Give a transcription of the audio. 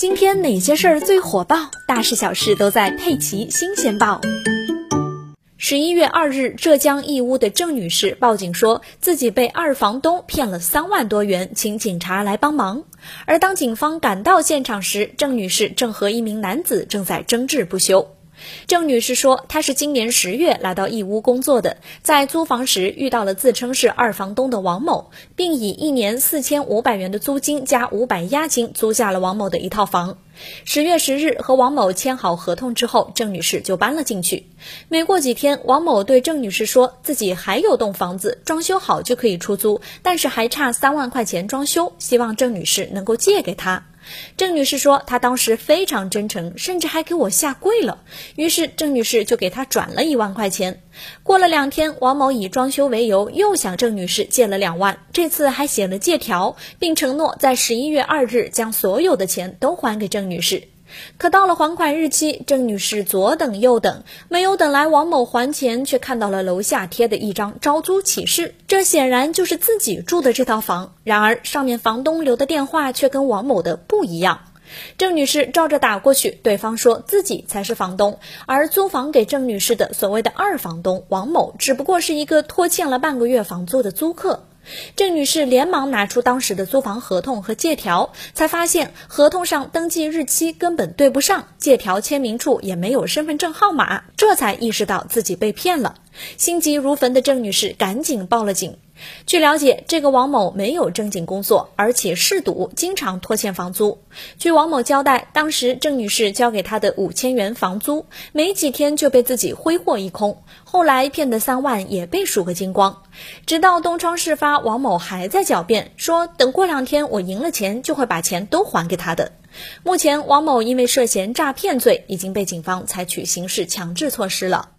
今天哪些事儿最火爆？大事小事都在《佩奇新鲜报》。十一月二日，浙江义乌的郑女士报警说自己被二房东骗了三万多元，请警察来帮忙。而当警方赶到现场时，郑女士正和一名男子正在争执不休。郑女士说，她是今年十月来到义乌工作的，在租房时遇到了自称是二房东的王某，并以一年四千五百元的租金加五百押金租下了王某的一套房。十月十日和王某签好合同之后，郑女士就搬了进去。没过几天，王某对郑女士说自己还有栋房子，装修好就可以出租，但是还差三万块钱装修，希望郑女士能够借给他。郑女士说，她当时非常真诚，甚至还给我下跪了。于是郑女士就给她转了一万块钱。过了两天，王某以装修为由，又向郑女士借了两万，这次还写了借条，并承诺在十一月二日将所有的钱都还给郑女士。可到了还款日期，郑女士左等右等，没有等来王某还钱，却看到了楼下贴的一张招租启事，这显然就是自己住的这套房。然而上面房东留的电话却跟王某的不一样。郑女士照着打过去，对方说自己才是房东，而租房给郑女士的所谓的二房东王某，只不过是一个拖欠了半个月房租的租客。郑女士连忙拿出当时的租房合同和借条，才发现合同上登记日期根本对不上，借条签名处也没有身份证号码，这才意识到自己被骗了。心急如焚的郑女士赶紧报了警。据了解，这个王某没有正经工作，而且嗜赌，经常拖欠房租。据王某交代，当时郑女士交给他的五千元房租，没几天就被自己挥霍一空，后来骗的三万也被数个精光。直到东窗事发，王某还在狡辩，说等过两天我赢了钱，就会把钱都还给他的。目前，王某因为涉嫌诈骗罪，已经被警方采取刑事强制措施了。